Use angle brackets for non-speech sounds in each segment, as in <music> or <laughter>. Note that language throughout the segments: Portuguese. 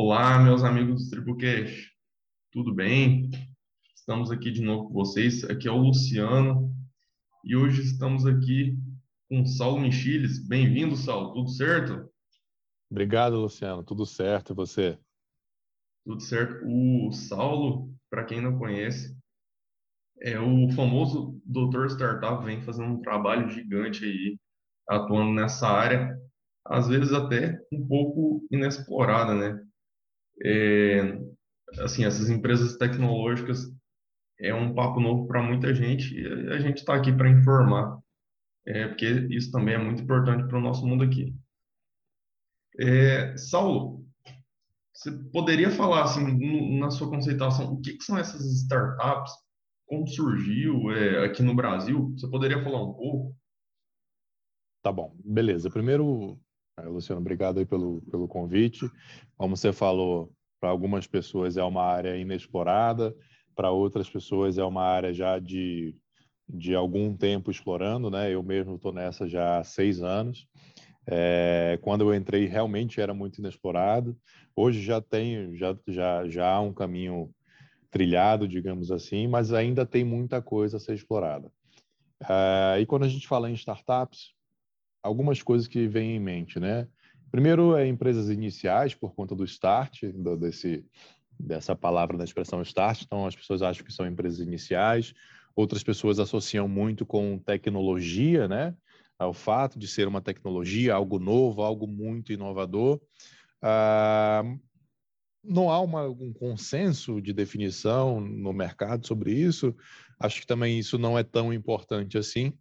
Olá, meus amigos do TribuCast, tudo bem? Estamos aqui de novo com vocês. Aqui é o Luciano e hoje estamos aqui com Saulo Michiles. Bem-vindo, Saulo. Tudo certo? Obrigado, Luciano. Tudo certo. E você? Tudo certo. O Saulo, para quem não conhece, é o famoso doutor startup, vem fazendo um trabalho gigante aí, atuando nessa área, às vezes até um pouco inexplorada, né? É, assim, essas empresas tecnológicas é um papo novo para muita gente e a gente está aqui para informar, é, porque isso também é muito importante para o nosso mundo aqui. É, Saulo, você poderia falar assim, no, na sua conceituação, o que, que, são essas startups? Como surgiu é, aqui no Brasil? Você poderia falar um pouco? Tá bom, beleza. Primeiro, Luciano, obrigado aí pelo, pelo convite. Como você falou, para algumas pessoas é uma área inexplorada, para outras pessoas é uma área já de, de algum tempo explorando, né? Eu mesmo estou nessa já há seis anos. É, quando eu entrei, realmente era muito inexplorado. Hoje já tem, já, já, já há um caminho trilhado, digamos assim, mas ainda tem muita coisa a ser explorada. É, e quando a gente fala em startups, algumas coisas que vêm em mente, né? Primeiro é empresas iniciais, por conta do start, do, desse, dessa palavra da expressão start. Então, as pessoas acham que são empresas iniciais. Outras pessoas associam muito com tecnologia, né? Ao fato de ser uma tecnologia, algo novo, algo muito inovador. Ah, não há uma, um consenso de definição no mercado sobre isso. Acho que também isso não é tão importante assim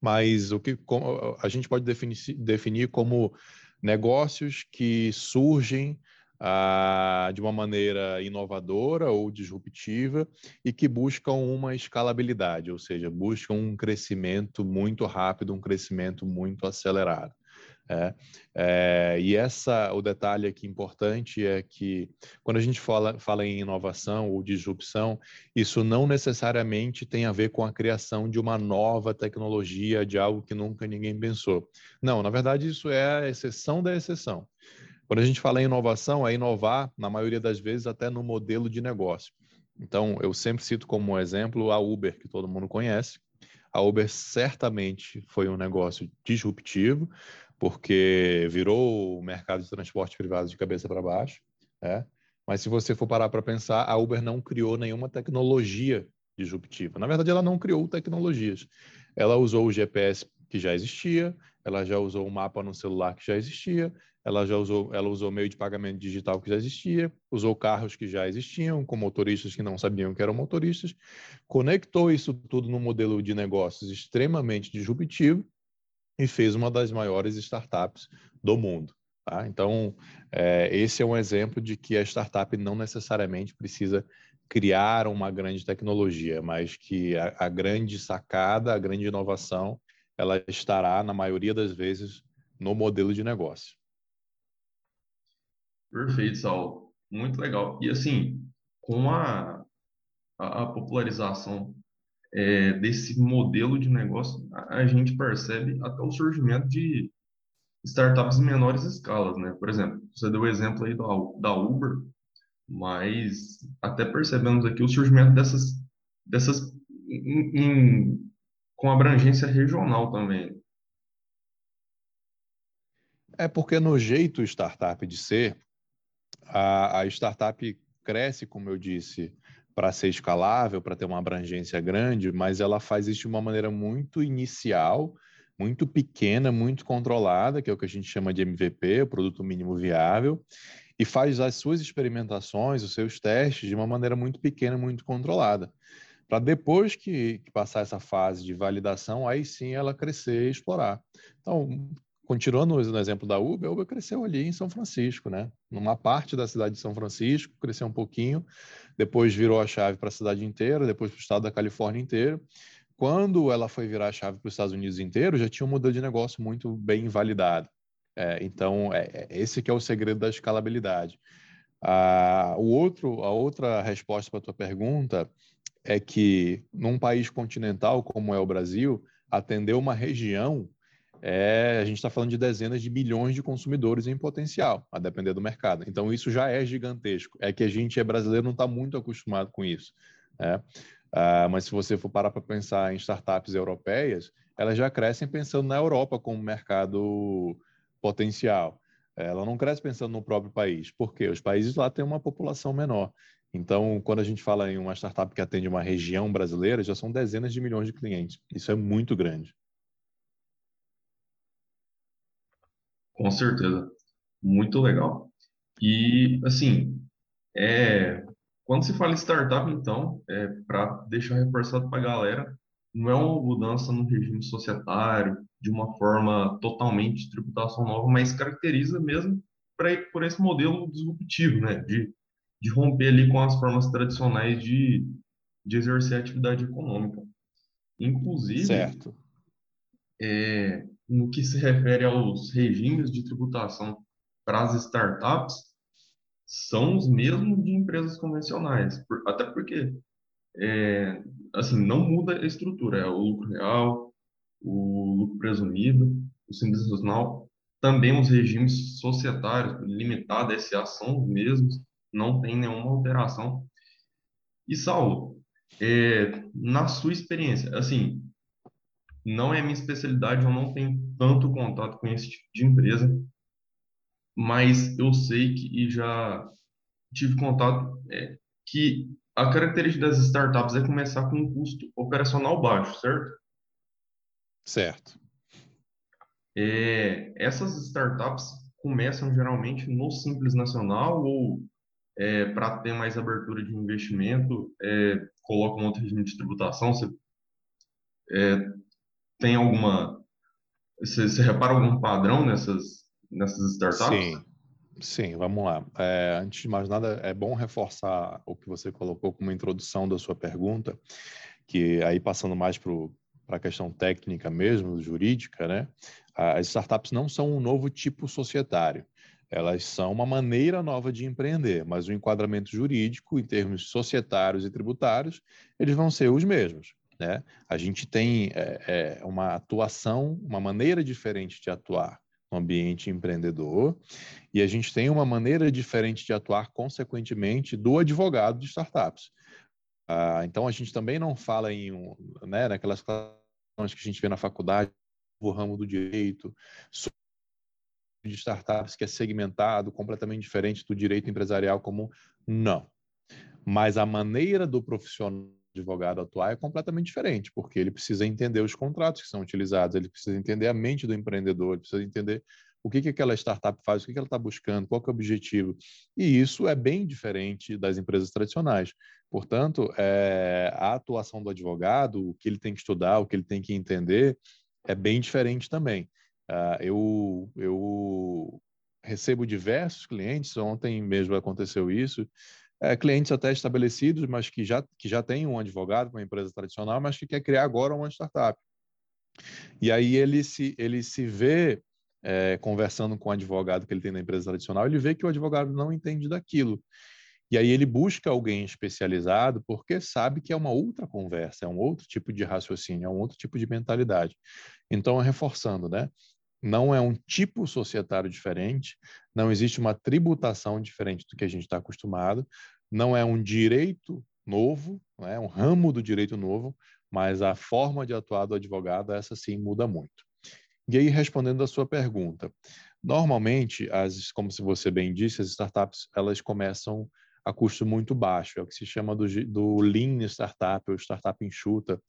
mas o que a gente pode definir, como negócios que surgem ah, de uma maneira inovadora ou disruptiva e que buscam uma escalabilidade, ou seja, buscam um crescimento muito rápido, um crescimento muito acelerado. É, é, e essa, o detalhe aqui importante é que quando a gente fala, fala em inovação ou disrupção, isso não necessariamente tem a ver com a criação de uma nova tecnologia, de algo que nunca ninguém pensou. Não, na verdade, isso é a exceção da exceção. Quando a gente fala em inovação, é inovar, na maioria das vezes, até no modelo de negócio. Então, eu sempre cito como exemplo a Uber, que todo mundo conhece. A Uber certamente foi um negócio disruptivo, porque virou o mercado de transporte privado de cabeça para baixo, né? Mas se você for parar para pensar, a Uber não criou nenhuma tecnologia disruptiva. Na verdade, ela não criou tecnologias. Ela usou o GPS que já existia, ela já usou o mapa no celular que já existia, ela já usou, ela usou meio de pagamento digital que já existia, usou carros que já existiam, com motoristas que não sabiam que eram motoristas, conectou isso tudo num modelo de negócios extremamente disruptivo e fez uma das maiores startups do mundo. Tá? Então, é, esse é um exemplo de que a startup não necessariamente precisa criar uma grande tecnologia, mas que a, a grande sacada, a grande inovação, ela estará, na maioria das vezes, no modelo de negócio. Perfeito, Saulo. Muito legal. E assim, com a, a, a popularização é, desse modelo de negócio, a, gente percebe até o surgimento de startups em menores escalas, né? Por exemplo, você deu o exemplo aí da, da Uber, mas até percebemos aqui o surgimento dessas, dessas com abrangência regional também. É porque no jeito startup de ser, a, a startup cresce, como eu disse, para ser escalável, para ter uma abrangência grande, mas ela faz isso de uma maneira muito inicial, muito pequena, muito controlada, que é o que a gente chama de MVP, o produto mínimo viável, e faz as suas experimentações, os seus testes de uma maneira muito pequena, muito controlada. Para depois que, que, passar essa fase de validação, aí sim ela crescer e explorar. Então, continuando no exemplo da Uber, a Uber cresceu ali em São Francisco, né? Numa parte da cidade de São Francisco, cresceu um pouquinho, depois virou a chave para a cidade inteira, depois para o estado da Califórnia inteiro. Quando ela foi virar a chave para os Estados Unidos inteiro, já tinha um modelo de negócio muito bem validado. É, então, é, é, esse que é o segredo da escalabilidade. Ah, o outro, a outra resposta para a tua pergunta é que num país continental como é o Brasil, atender uma região é, a gente está falando de dezenas de bilhões de consumidores em potencial, a depender do mercado. Então, isso já é gigantesco. É que a gente é brasileiro não está muito acostumado com isso. Né? Ah, mas se você for parar para pensar em startups europeias, elas já crescem pensando na Europa como mercado potencial. Ela não cresce pensando no próprio país, porque os países lá têm uma população menor. Então, quando a gente fala em uma startup que atende uma região brasileira, já são dezenas de milhões de clientes. Isso é muito grande. Com certeza. Muito legal. E, assim, é, quando se fala em startup, então, é, para deixar reforçado para a galera, não é uma mudança no regime societário, de uma forma totalmente de tributação nova, mas caracteriza mesmo pra, por esse modelo disruptivo, né? De, de romper ali com as formas tradicionais de, de exercer atividade econômica. Inclusive, certo. É, no que se refere aos regimes de tributação para as startups, são os mesmos de empresas convencionais, por, até porque é, assim não muda a estrutura, é o lucro real, o lucro presumido, o simples nacional, também os regimes societários, limitada SA, são os mesmos, não tem nenhuma alteração. E Saulo, é, na sua experiência, assim, não é minha especialidade, eu não tenho tanto contato com esse tipo de empresa, mas eu sei que e já tive contato é, que a característica das startups é começar com um custo operacional baixo, certo? Certo. É, essas startups começam geralmente no Simples Nacional ou é, para ter mais abertura de investimento, é, colocam outro regime de tributação? Você é, tem alguma. Você, você repara algum padrão nessas, nessas startups? Sim, sim, vamos lá. É, antes de mais nada, é bom reforçar o que você colocou como introdução da sua pergunta, que aí passando mais para a questão técnica mesmo, jurídica, né? As startups não são um novo tipo societário. Elas são uma maneira nova de empreender, mas o enquadramento jurídico, em termos societários e tributários, eles vão ser os mesmos. Né? A gente tem é, é, uma atuação, uma maneira diferente de atuar no ambiente empreendedor e a gente tem uma maneira diferente de atuar, consequentemente, do advogado de startups. Ah, então, a gente também não fala em, né, naquelas questões que a gente vê na faculdade, o ramo do direito, de startups que é segmentado, completamente diferente do direito empresarial comum. Não. Mas a maneira do profissional advogado atuar é completamente diferente, porque ele precisa entender os contratos que são utilizados, ele precisa entender a mente do empreendedor, ele precisa entender o que, que aquela startup faz, o que, que ela está buscando, qual é o objetivo. E isso é bem diferente das empresas tradicionais. Portanto, é, a atuação do advogado, o que ele tem que estudar, o que ele tem que entender, é bem diferente também. Uh, eu, eu recebo diversos clientes, ontem mesmo aconteceu isso, é, clientes até estabelecidos, mas que já, que já têm um advogado, uma empresa tradicional, mas que quer criar agora uma startup. E aí ele se, ele se vê é, conversando com o advogado que ele tem na empresa tradicional, ele vê que o advogado não entende daquilo. E aí ele busca alguém especializado porque sabe que é uma outra conversa, é um outro tipo de raciocínio, é um outro tipo de mentalidade. Então, reforçando, né? Não é um tipo societário diferente, não existe uma tributação diferente do que a gente está acostumado, não é um direito novo, não é um ramo do direito novo, mas a forma de atuar do advogado, essa sim muda muito. E aí, respondendo a sua pergunta, normalmente, as, como você bem disse, as startups elas começam a custo muito baixo, é o que se chama do, do lean startup, ou startup enxuta,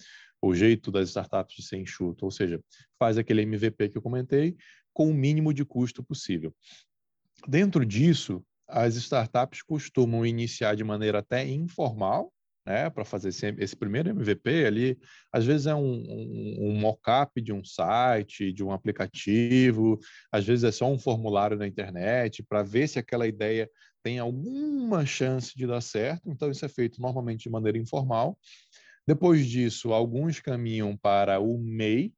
o jeito das startups de ser enxuto, ou seja, faz aquele MVP que eu comentei com o mínimo de custo possível. Dentro disso, as startups costumam iniciar de maneira até informal, né, para fazer esse, esse, primeiro MVP ali, às vezes é um, um, um mock-up de um site, de um aplicativo, às vezes é só um formulário na internet para ver se aquela ideia tem alguma chance de dar certo. Então, isso é feito normalmente de maneira informal. Depois disso, alguns caminham para o MEI,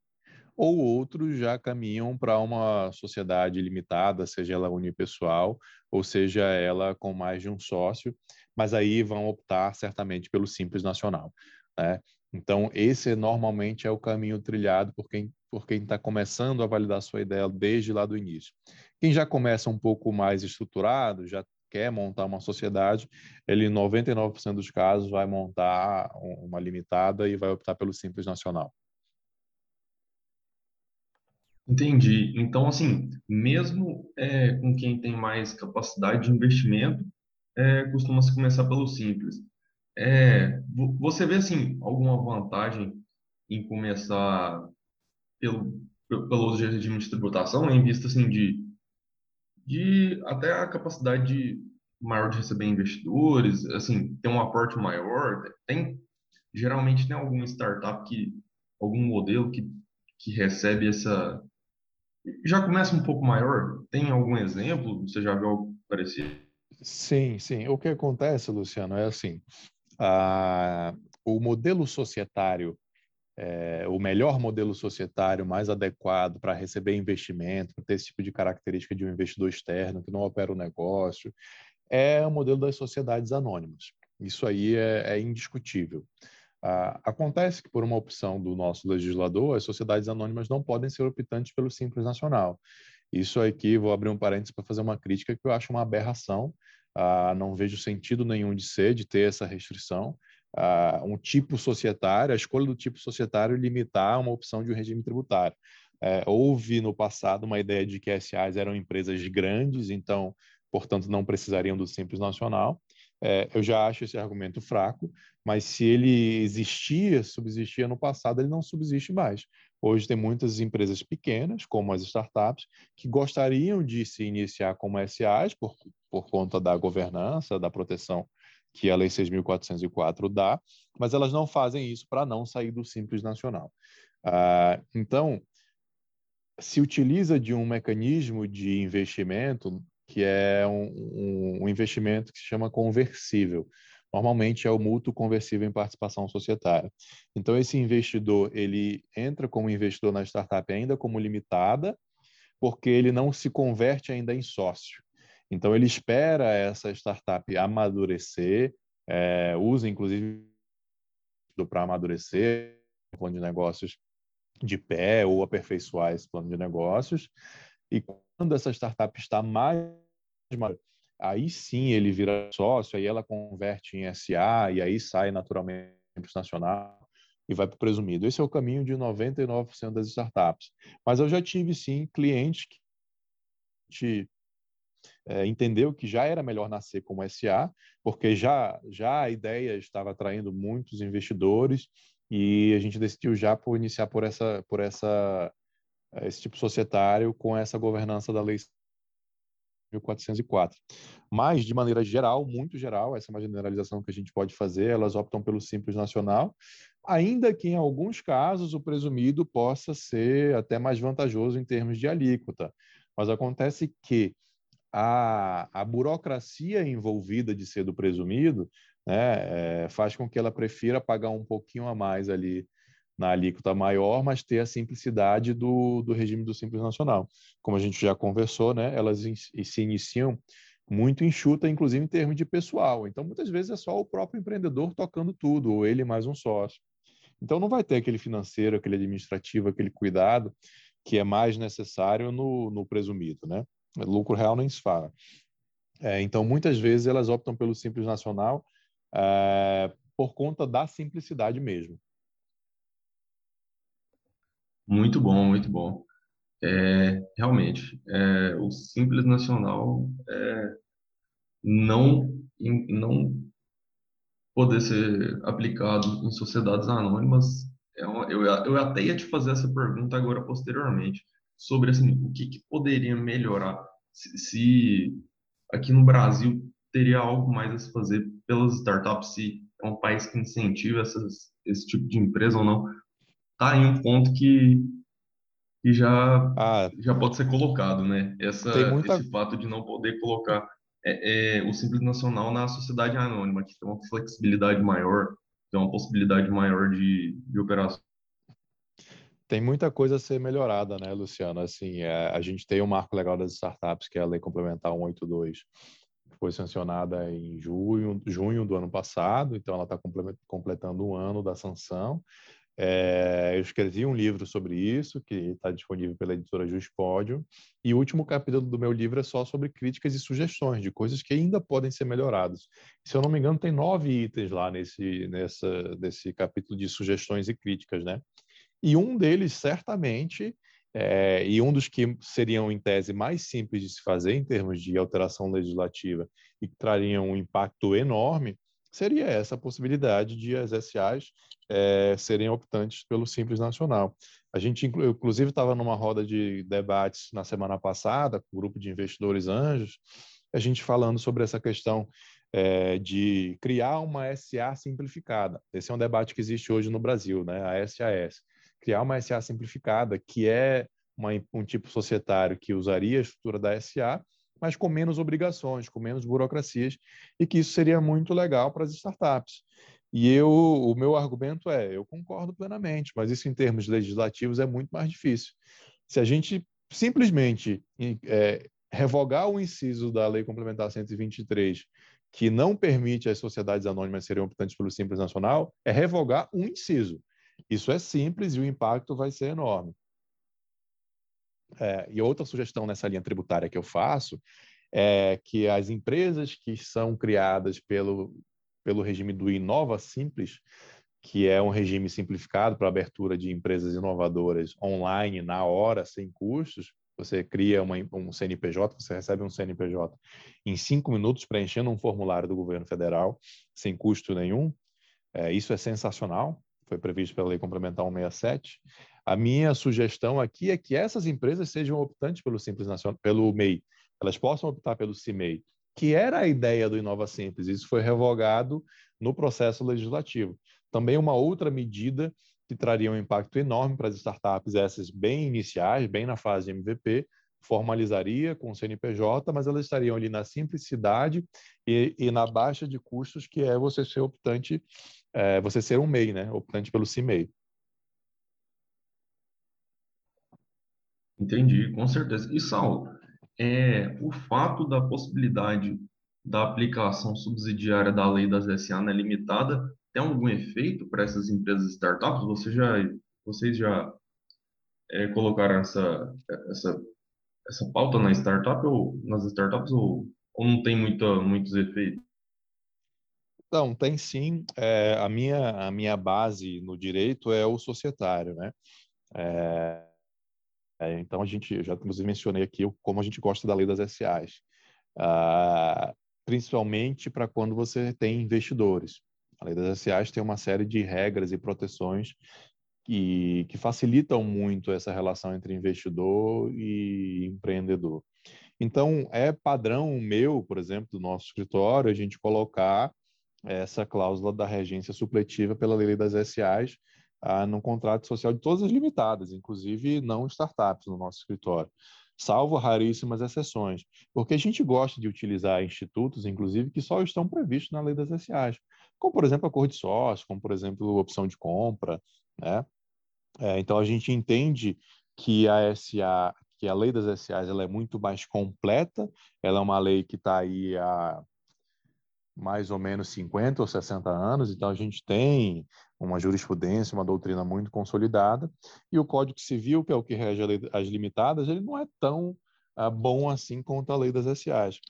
ou outros já caminham para uma sociedade limitada, seja ela unipessoal, ou seja ela com mais de um sócio, mas aí vão optar certamente pelo Simples Nacional. Né? Então, esse normalmente é o caminho trilhado por quem, por quem está começando a validar sua ideia desde lá do início. Quem já começa um pouco mais estruturado, já quer montar uma sociedade, ele, em 99% dos casos, vai montar uma limitada e vai optar pelo Simples Nacional. Entendi. Então, assim, mesmo é, com quem tem mais capacidade de investimento, é, costuma-se começar pelo simples. É, você vê, assim, alguma vantagem em começar pelo, pelo regime de tributação, em vista, assim, de, de até a capacidade de, maior de receber investidores, assim, ter um aporte maior? Tem, geralmente tem alguma startup que, algum modelo que, que recebe essa já começa um pouco maior? Tem algum exemplo? Você já viu algo parecido? Sim, sim. O que acontece, Luciano, é assim: a, o modelo societário, é, o melhor modelo societário mais adequado para receber investimento, para ter esse tipo de característica de um investidor externo que não opera o negócio, é o modelo das sociedades anônimas. Isso aí é, é indiscutível. Ah, acontece que, por uma opção do nosso legislador, as sociedades anônimas não podem ser optantes pelo Simples Nacional. Isso aqui, vou abrir um parênteses para fazer uma crítica que eu acho uma aberração. Ah, não vejo sentido nenhum de ser, de ter essa restrição. Ah, um tipo societário, a escolha do tipo societário limitar uma opção de um regime tributário. É, houve no passado uma ideia de que SAs eram empresas grandes, então, portanto, não precisariam do Simples Nacional. É, eu já acho esse argumento fraco, mas se ele existia, subsistia no passado, ele não subsiste mais. Hoje tem muitas empresas pequenas, como as startups, que gostariam de se iniciar como SAs por, por conta da governança, da proteção que a Lei 6.404 dá, mas elas não fazem isso para não sair do Simples Nacional. Ah, então, se utiliza de um mecanismo de investimento que é um, um, um investimento que se chama conversível. Normalmente é o mútuo conversível em participação societária. Então esse investidor ele entra como investidor na startup ainda como limitada, porque ele não se converte ainda em sócio. Então ele espera essa startup amadurecer, é, usa inclusive para amadurecer o plano de negócios de pé ou aperfeiçoar esse plano de negócios. E quando essa startup está mais aí sim ele vira sócio, aí ela converte em SA e aí sai naturalmente nacional e vai para o presumido. Esse é o caminho de 99% das startups. Mas eu já tive sim clientes que é, entendeu que já era melhor nascer como SA, porque já já a ideia estava atraindo muitos investidores e a gente decidiu já por iniciar por essa por essa esse tipo societário com essa governança da lei 1404. Mas, de maneira geral, muito geral, essa é uma generalização que a gente pode fazer, elas optam pelo Simples Nacional, ainda que em alguns casos o presumido possa ser até mais vantajoso em termos de alíquota. Mas acontece que a, a burocracia envolvida de ser do presumido né, é, faz com que ela prefira pagar um pouquinho a mais ali na alíquota maior, mas ter a simplicidade do, do regime do Simples Nacional. Como a gente já conversou, né, elas in, se iniciam muito enxuta, inclusive em termos de pessoal. Então, muitas vezes é só o próprio empreendedor tocando tudo, ou ele mais um sócio. Então, não vai ter aquele financeiro, aquele administrativo, aquele cuidado que é mais necessário no, no presumido, né? Lucro real nem se fala. É, então, muitas vezes elas optam pelo Simples Nacional é, por conta da simplicidade mesmo. Muito bom, muito bom. É, realmente, é, o Simples Nacional é, não, não poder ser aplicado em sociedades anônimas, é eu, eu até ia te fazer essa pergunta agora posteriormente, sobre assim, o que, que poderia melhorar se, se aqui no Brasil teria algo mais a se fazer pelas startups, se é um país que incentiva essas, esse tipo de empresa ou não tá em um ponto que, que já, ah, já pode ser colocado, né? Essa, muita... Esse fato de não poder colocar é, é, o Simples Nacional na sociedade anônima, que tem uma flexibilidade maior, tem uma possibilidade maior de, de operação. Tem muita coisa a ser melhorada, né, Luciano? Assim, é, a gente tem o marco legal das startups, que é a Lei Complementar 182, que foi sancionada em junho, junho do ano passado, então ela está completando um ano da sanção. É, eu escrevi um livro sobre isso, que está disponível pela editora Juspódio, e o último capítulo do meu livro é só sobre críticas e sugestões de coisas que ainda podem ser melhoradas. Se eu não me engano, tem nove itens lá nesse, nessa, nesse capítulo de sugestões e críticas, né? E um deles, certamente, é, e um dos que seriam, em tese, mais simples de se fazer em termos de alteração legislativa e que trariam um impacto enorme, seria essa possibilidade de as SAs é, serem optantes pelo Simples Nacional. A gente, inclusive, estava numa roda de debates na semana passada, com o grupo de investidores anjos, a gente falando sobre essa questão é, de criar uma SA simplificada. Esse é um debate que existe hoje no Brasil, né? a SAS. Criar uma SA simplificada, que é uma, um tipo societário que usaria a estrutura da SA, mas com menos obrigações, com menos burocracias, e que isso seria muito legal para as startups. E eu, o meu argumento é, eu concordo plenamente, mas isso em termos legislativos é muito mais difícil. Se a gente simplesmente é, revogar o inciso da Lei Complementar 123, que não permite às sociedades anônimas serem optantes pelo Simples Nacional, é revogar um inciso. Isso é simples e o impacto vai ser enorme. É, e outra sugestão nessa linha tributária que eu faço é que as empresas que são criadas pelo, pelo regime do Inova Simples, que é um regime simplificado para abertura de empresas inovadoras online, na hora, sem custos, você cria uma, um CNPJ, você recebe um CNPJ em cinco minutos preenchendo um formulário do governo federal, sem custo nenhum. É, isso é sensacional, foi previsto pela Lei Complementar 167. A minha sugestão aqui é que essas empresas sejam optantes pelo Simples Nacional, pelo MEI, elas possam optar pelo CIMEI, que era a ideia do Inova Simples. Isso foi revogado no processo legislativo. Também uma outra medida que traria um impacto enorme para as startups, essas bem iniciais, bem na fase MVP, formalizaria com o CNPJ, mas elas estariam ali na simplicidade e, e na baixa de custos, que é você ser optante, é, você ser um MEI, né? optante pelo CIMEI. Entendi, com certeza. E Saulo, é, o fato da possibilidade da aplicação subsidiária da lei das SA na limitada tem algum efeito para essas empresas startups? Você já, vocês já é, colocaram essa, essa, essa pauta na startup ou nas startups ou, ou não tem muitos efeitos? Não, tem sim. É, a, minha, a minha base no direito é o societário, né? É, é, então, a gente, já inclusive mencionei aqui como a gente gosta da lei das SAs, ah, principalmente para quando você tem investidores. A lei das SAs tem uma série de regras e proteções que, que facilitam muito essa relação entre investidor e empreendedor. Então, é padrão meu, por exemplo, do nosso escritório, a gente colocar essa cláusula da regência supletiva pela lei das SAs ah, no contrato social de todas as limitadas, inclusive não startups no nosso escritório, salvo raríssimas exceções, porque a gente gosta de utilizar institutos, inclusive, que só estão previstos na lei das SAs, como, por exemplo, acordo de sócio, como, por exemplo, opção de compra, né? É, então, a gente entende que a SA, que a lei das SAs, ela é muito mais completa, ela é uma lei que está aí há mais ou menos 50 ou 60 anos, então a gente tem uma jurisprudência, uma doutrina muito consolidada, e o Código Civil, que é o que rege as limitadas, ele não é tão uh, bom assim quanto a lei das SAs.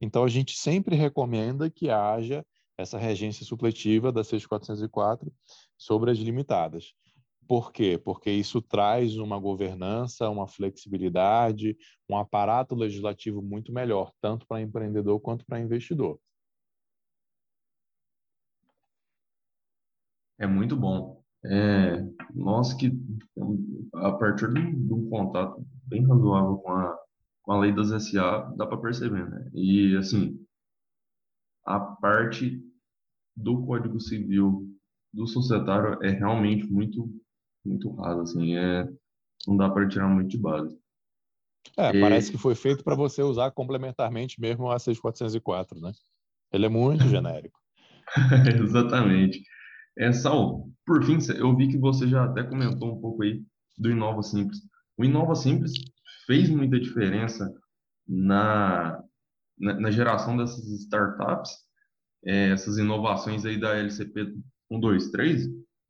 Então a gente sempre recomenda que haja essa regência supletiva da 6404 sobre as limitadas. Por quê? Porque isso traz uma governança, uma flexibilidade, um aparato legislativo muito melhor, tanto para empreendedor quanto para investidor. É muito bom. É, nós que, a partir de um, contato bem razoável com a, com a lei das SA, dá para perceber, né? E, assim, a parte do Código Civil do societário é realmente muito, muito rasa, assim, é, não dá para tirar muito de base. É, e... parece que foi feito para você usar complementarmente mesmo a 6404, né? Ele é muito <laughs> genérico. Exatamente. É, Sal, por fim, eu vi que você já até comentou um pouco aí do Inova Simples. O Inova Simples fez muita diferença na, na, na geração dessas startups, é, essas inovações aí da LCP 123,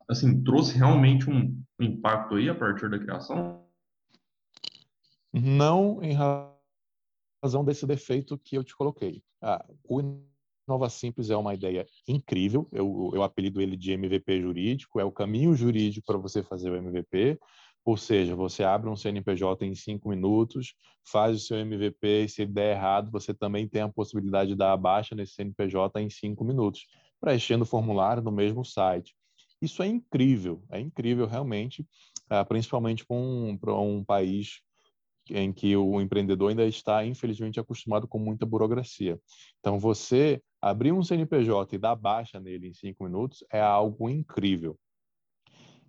assim, trouxe realmente um impacto aí a partir da criação? Não em razão desse defeito que eu te coloquei. Ah, o Nova Simples é uma ideia incrível, eu, eu apelido ele de MVP jurídico, é o caminho jurídico para você fazer o MVP, ou seja, você abre um CNPJ em cinco minutos, faz o seu MVP e se der errado, você também tem a possibilidade de dar a baixa nesse CNPJ em cinco minutos, preenchendo o formulário no mesmo site. Isso é incrível, é incrível realmente, ah, principalmente para um, para um país em que o empreendedor ainda está, infelizmente, acostumado com muita burocracia. Então, você abrir um CNPJ e dar baixa nele em cinco minutos é algo incrível.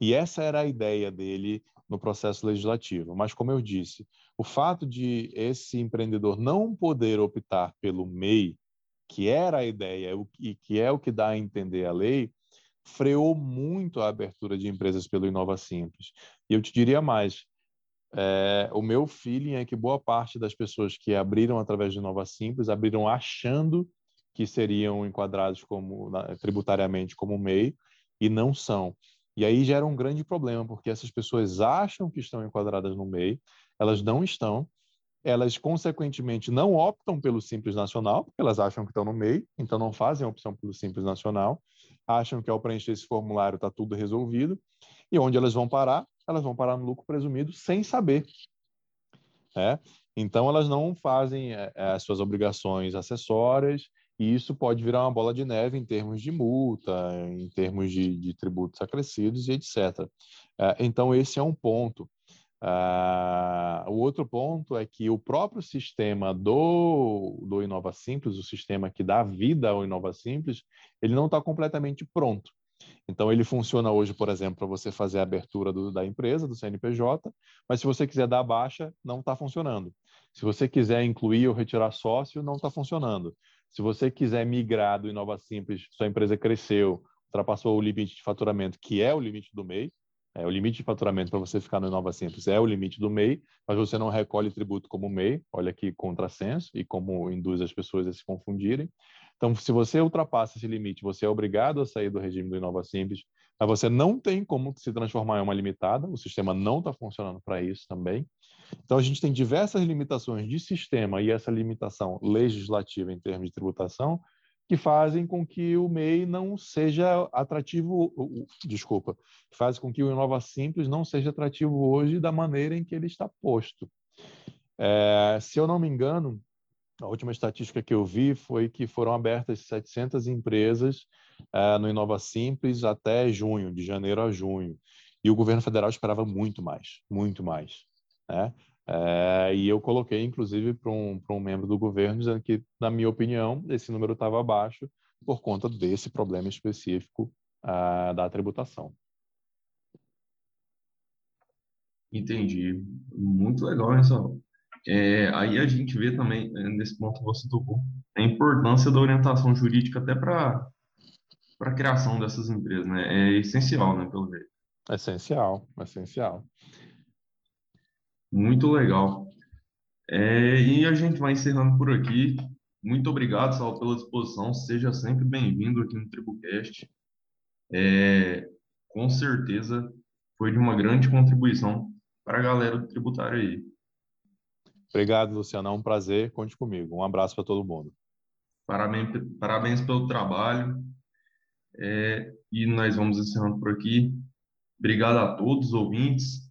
E essa era a ideia dele no processo legislativo. Mas, como eu disse, o fato de esse empreendedor não poder optar pelo MEI, que era a ideia e que é o que dá a entender a lei, freou muito a abertura de empresas pelo Inova Simples. E eu te diria mais, é, o meu feeling é que boa parte das pessoas que abriram através de Inova Simples abriram achando que seriam enquadrados como tributariamente como MEI e não são. E aí gera um grande problema, porque essas pessoas acham que estão enquadradas no MEI, elas não estão, elas consequentemente não optam pelo Simples Nacional, porque elas acham que estão no MEI, então não fazem a opção pelo Simples Nacional, acham que ao preencher esse formulário está tudo resolvido, e onde elas vão parar? Elas vão parar no lucro presumido sem saber. É? Então, elas não fazem é, as suas obrigações acessórias, e isso pode virar uma bola de neve em termos de multa, em termos de, de tributos acrescidos e etc. É, então, esse é um ponto. Uh, o outro ponto é que o próprio sistema do, do Inova Simples, o sistema que dá vida ao Inova Simples, ele não está completamente pronto. Então, ele funciona hoje, por exemplo, para você fazer a abertura do, da empresa, do CNPJ, mas se você quiser dar baixa, não está funcionando. Se você quiser incluir ou retirar sócio, não está funcionando. Se você quiser migrar do Inova Simples, sua empresa cresceu, ultrapassou o limite de faturamento, que é o limite do MEI, é, o limite de faturamento para você ficar no Inova Simples é o limite do MEI, mas você não recolhe tributo como MEI, olha que contrassenso e como induz as pessoas a se confundirem. Então, se você ultrapassa esse limite, você é obrigado a sair do regime do Inova Simples, mas você não tem como se transformar em uma limitada, o sistema não está funcionando para isso também. Então, a gente tem diversas limitações de sistema e essa limitação legislativa em termos de tributação que fazem com que o MEI não seja atrativo, desculpa, que fazem com que o Inova Simples não seja atrativo hoje da maneira em que ele está posto. É, se eu não me engano, a última estatística que eu vi foi que foram abertas 700 empresas uh, no Inova Simples até junho, de janeiro a junho. E o governo federal esperava muito mais, muito mais. Né? Uh, e eu coloquei, inclusive, para um, um membro do governo, dizendo que, na minha opinião, esse número estava abaixo por conta desse problema específico uh, da tributação. Entendi. Muito legal, Sal? É, aí a gente vê também, é, nesse ponto que você tocou, a importância da orientação jurídica até para a criação dessas empresas, né? É essencial, né, pelo jeito. Essencial, essencial. Muito legal. É, e a gente vai encerrando por aqui. Muito obrigado, Sal, pela disposição. Seja sempre bem-vindo aqui no TribuCast. É, com certeza foi de uma grande contribuição para a galera do tributário aí. Obrigado, Luciano. É um prazer. Conte comigo. Um abraço para todo mundo. Parabéns, parabéns pelo trabalho. É, e nós vamos encerrando por aqui. Obrigado a todos os ouvintes.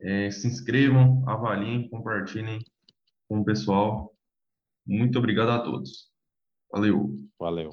É, se inscrevam, avaliem, compartilhem com o pessoal. Muito obrigado a todos. Valeu. Valeu.